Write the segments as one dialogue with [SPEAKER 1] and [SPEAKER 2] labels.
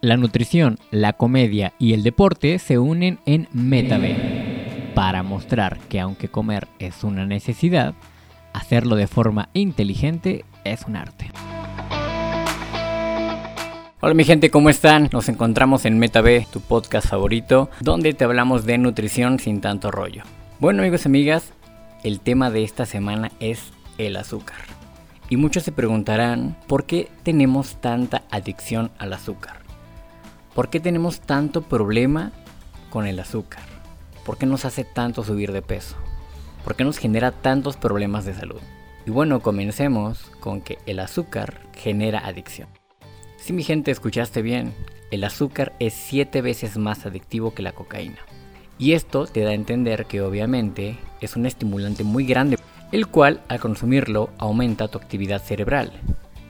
[SPEAKER 1] La nutrición, la comedia y el deporte se unen en MetaB para mostrar que aunque comer es una necesidad, hacerlo de forma inteligente es un arte. Hola mi gente, ¿cómo están? Nos encontramos en MetaB, tu podcast favorito, donde te hablamos de nutrición sin tanto rollo. Bueno amigos y amigas, el tema de esta semana es el azúcar. Y muchos se preguntarán por qué tenemos tanta adicción al azúcar. ¿Por qué tenemos tanto problema con el azúcar? ¿Por qué nos hace tanto subir de peso? ¿Por qué nos genera tantos problemas de salud? Y bueno, comencemos con que el azúcar genera adicción. Si mi gente escuchaste bien, el azúcar es 7 veces más adictivo que la cocaína. Y esto te da a entender que obviamente es un estimulante muy grande, el cual al consumirlo aumenta tu actividad cerebral.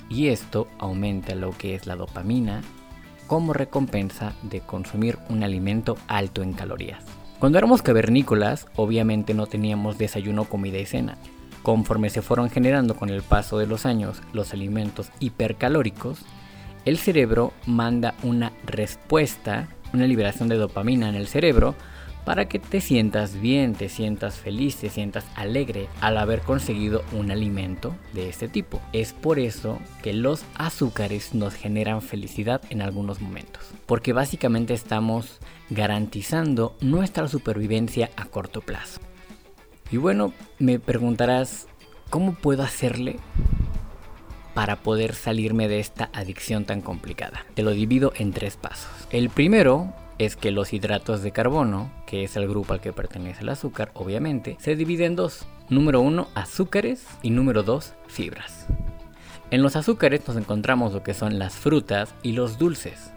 [SPEAKER 1] Y esto aumenta lo que es la dopamina como recompensa de consumir un alimento alto en calorías. Cuando éramos cavernícolas, obviamente no teníamos desayuno, comida y cena. Conforme se fueron generando con el paso de los años los alimentos hipercalóricos, el cerebro manda una respuesta, una liberación de dopamina en el cerebro para que te sientas bien, te sientas feliz, te sientas alegre al haber conseguido un alimento de este tipo. Es por eso que los azúcares nos generan felicidad en algunos momentos, porque básicamente estamos garantizando nuestra supervivencia a corto plazo. Y bueno, me preguntarás, ¿cómo puedo hacerle para poder salirme de esta adicción tan complicada? Te lo divido en tres pasos. El primero es que los hidratos de carbono, que es el grupo al que pertenece el azúcar, obviamente, se dividen en dos. Número uno, azúcares y número dos, fibras. En los azúcares nos encontramos lo que son las frutas y los dulces.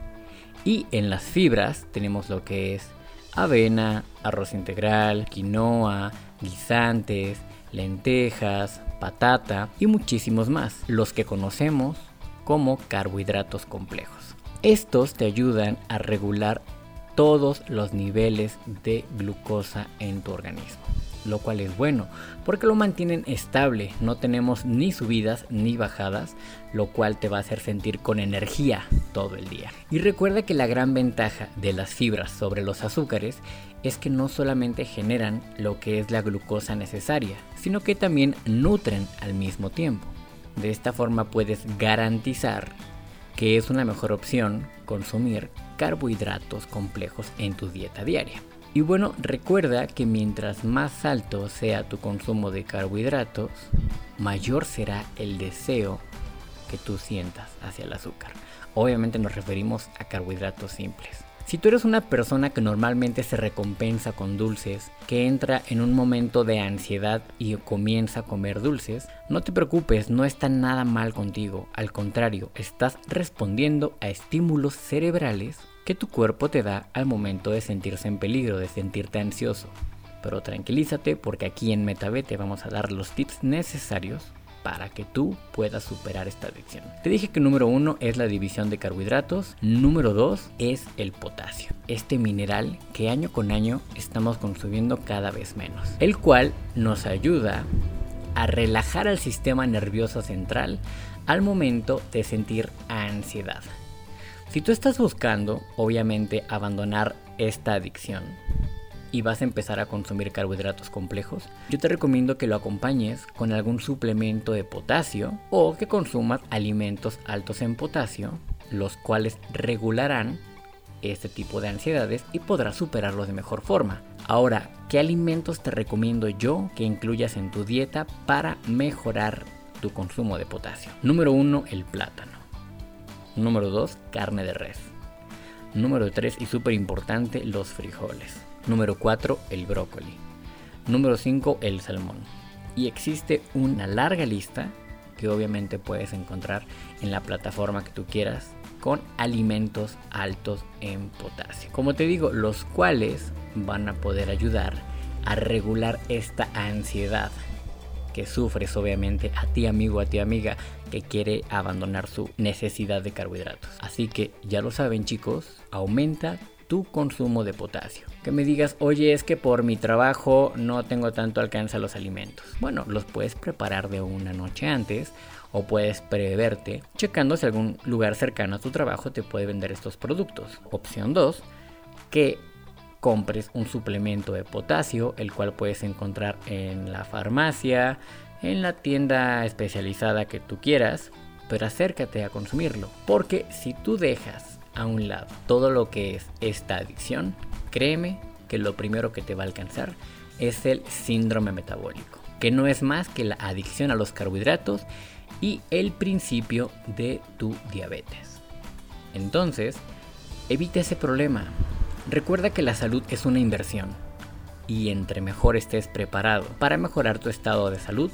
[SPEAKER 1] Y en las fibras tenemos lo que es avena, arroz integral, quinoa, guisantes, lentejas, patata y muchísimos más, los que conocemos como carbohidratos complejos. Estos te ayudan a regular todos los niveles de glucosa en tu organismo. Lo cual es bueno, porque lo mantienen estable, no tenemos ni subidas ni bajadas, lo cual te va a hacer sentir con energía todo el día. Y recuerda que la gran ventaja de las fibras sobre los azúcares es que no solamente generan lo que es la glucosa necesaria, sino que también nutren al mismo tiempo. De esta forma puedes garantizar que es una mejor opción consumir carbohidratos complejos en tu dieta diaria. Y bueno, recuerda que mientras más alto sea tu consumo de carbohidratos, mayor será el deseo que tú sientas hacia el azúcar. Obviamente nos referimos a carbohidratos simples. Si tú eres una persona que normalmente se recompensa con dulces, que entra en un momento de ansiedad y comienza a comer dulces, no te preocupes, no está nada mal contigo. Al contrario, estás respondiendo a estímulos cerebrales que tu cuerpo te da al momento de sentirse en peligro, de sentirte ansioso. Pero tranquilízate porque aquí en MetaB te vamos a dar los tips necesarios para que tú puedas superar esta adicción. Te dije que número uno es la división de carbohidratos, número dos es el potasio, este mineral que año con año estamos consumiendo cada vez menos, el cual nos ayuda a relajar al sistema nervioso central al momento de sentir ansiedad. Si tú estás buscando, obviamente, abandonar esta adicción, y vas a empezar a consumir carbohidratos complejos, yo te recomiendo que lo acompañes con algún suplemento de potasio o que consumas alimentos altos en potasio, los cuales regularán este tipo de ansiedades y podrás superarlos de mejor forma. Ahora, ¿qué alimentos te recomiendo yo que incluyas en tu dieta para mejorar tu consumo de potasio? Número 1, el plátano. Número 2, carne de res. Número 3 y súper importante, los frijoles. Número 4, el brócoli. Número 5, el salmón. Y existe una larga lista que obviamente puedes encontrar en la plataforma que tú quieras con alimentos altos en potasio. Como te digo, los cuales van a poder ayudar a regular esta ansiedad que sufres obviamente a ti amigo, a ti amiga que quiere abandonar su necesidad de carbohidratos. Así que ya lo saben chicos, aumenta tu consumo de potasio. Que me digas, oye, es que por mi trabajo no tengo tanto alcance a los alimentos. Bueno, los puedes preparar de una noche antes o puedes preverte checando si algún lugar cercano a tu trabajo te puede vender estos productos. Opción 2, que compres un suplemento de potasio, el cual puedes encontrar en la farmacia, en la tienda especializada que tú quieras, pero acércate a consumirlo. Porque si tú dejas a un lado todo lo que es esta adicción, créeme que lo primero que te va a alcanzar es el síndrome metabólico, que no es más que la adicción a los carbohidratos y el principio de tu diabetes. Entonces, evita ese problema. Recuerda que la salud es una inversión y entre mejor estés preparado para mejorar tu estado de salud,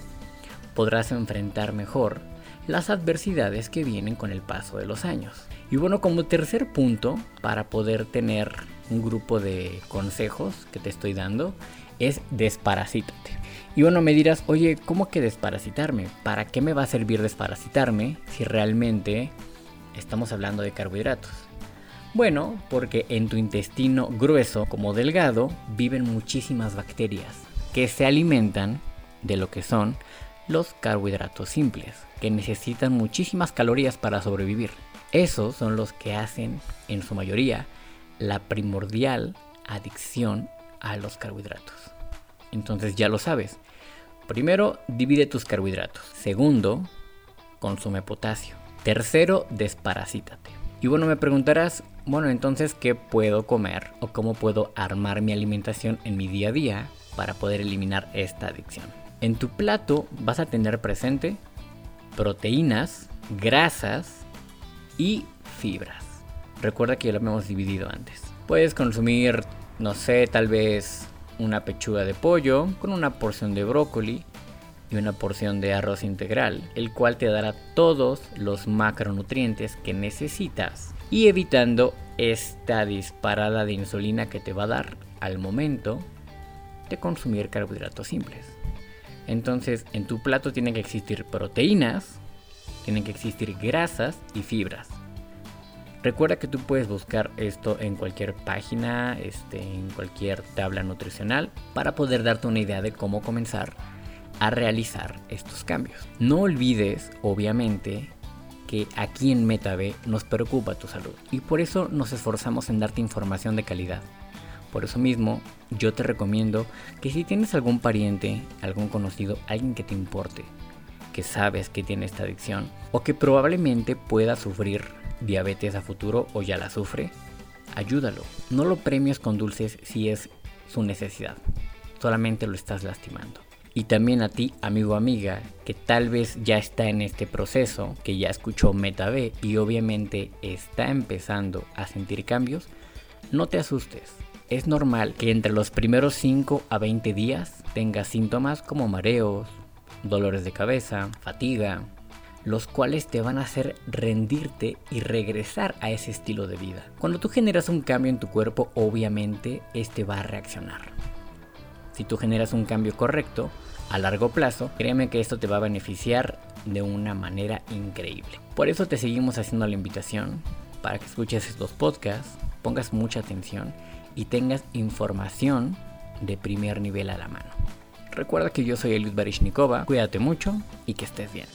[SPEAKER 1] podrás enfrentar mejor las adversidades que vienen con el paso de los años. Y bueno, como tercer punto, para poder tener un grupo de consejos que te estoy dando, es desparasítate. Y bueno, me dirás, oye, ¿cómo que desparasitarme? ¿Para qué me va a servir desparasitarme si realmente estamos hablando de carbohidratos? Bueno, porque en tu intestino grueso como delgado viven muchísimas bacterias que se alimentan de lo que son los carbohidratos simples, que necesitan muchísimas calorías para sobrevivir. Esos son los que hacen, en su mayoría, la primordial adicción a los carbohidratos. Entonces ya lo sabes. Primero, divide tus carbohidratos. Segundo, consume potasio. Tercero, desparasítate. Y bueno, me preguntarás, bueno, entonces, ¿qué puedo comer o cómo puedo armar mi alimentación en mi día a día para poder eliminar esta adicción? En tu plato vas a tener presente proteínas, grasas y fibras. Recuerda que ya lo hemos dividido antes. Puedes consumir, no sé, tal vez una pechuga de pollo con una porción de brócoli y una porción de arroz integral, el cual te dará todos los macronutrientes que necesitas y evitando esta disparada de insulina que te va a dar al momento de consumir carbohidratos simples. Entonces, en tu plato tienen que existir proteínas, tienen que existir grasas y fibras. Recuerda que tú puedes buscar esto en cualquier página, este, en cualquier tabla nutricional, para poder darte una idea de cómo comenzar a realizar estos cambios. No olvides, obviamente, que aquí en MetaB nos preocupa tu salud y por eso nos esforzamos en darte información de calidad. Por eso mismo, yo te recomiendo que si tienes algún pariente, algún conocido, alguien que te importe, que sabes que tiene esta adicción o que probablemente pueda sufrir diabetes a futuro o ya la sufre, ayúdalo. No lo premias con dulces si es su necesidad. Solamente lo estás lastimando. Y también a ti, amigo amiga, que tal vez ya está en este proceso, que ya escuchó Meta B y obviamente está empezando a sentir cambios, no te asustes. Es normal que entre los primeros 5 a 20 días tengas síntomas como mareos, dolores de cabeza, fatiga, los cuales te van a hacer rendirte y regresar a ese estilo de vida. Cuando tú generas un cambio en tu cuerpo, obviamente este va a reaccionar. Si tú generas un cambio correcto, a largo plazo, créeme que esto te va a beneficiar de una manera increíble. Por eso te seguimos haciendo la invitación para que escuches estos podcasts, pongas mucha atención y tengas información de primer nivel a la mano. Recuerda que yo soy Eliud Barishnikova, cuídate mucho y que estés bien.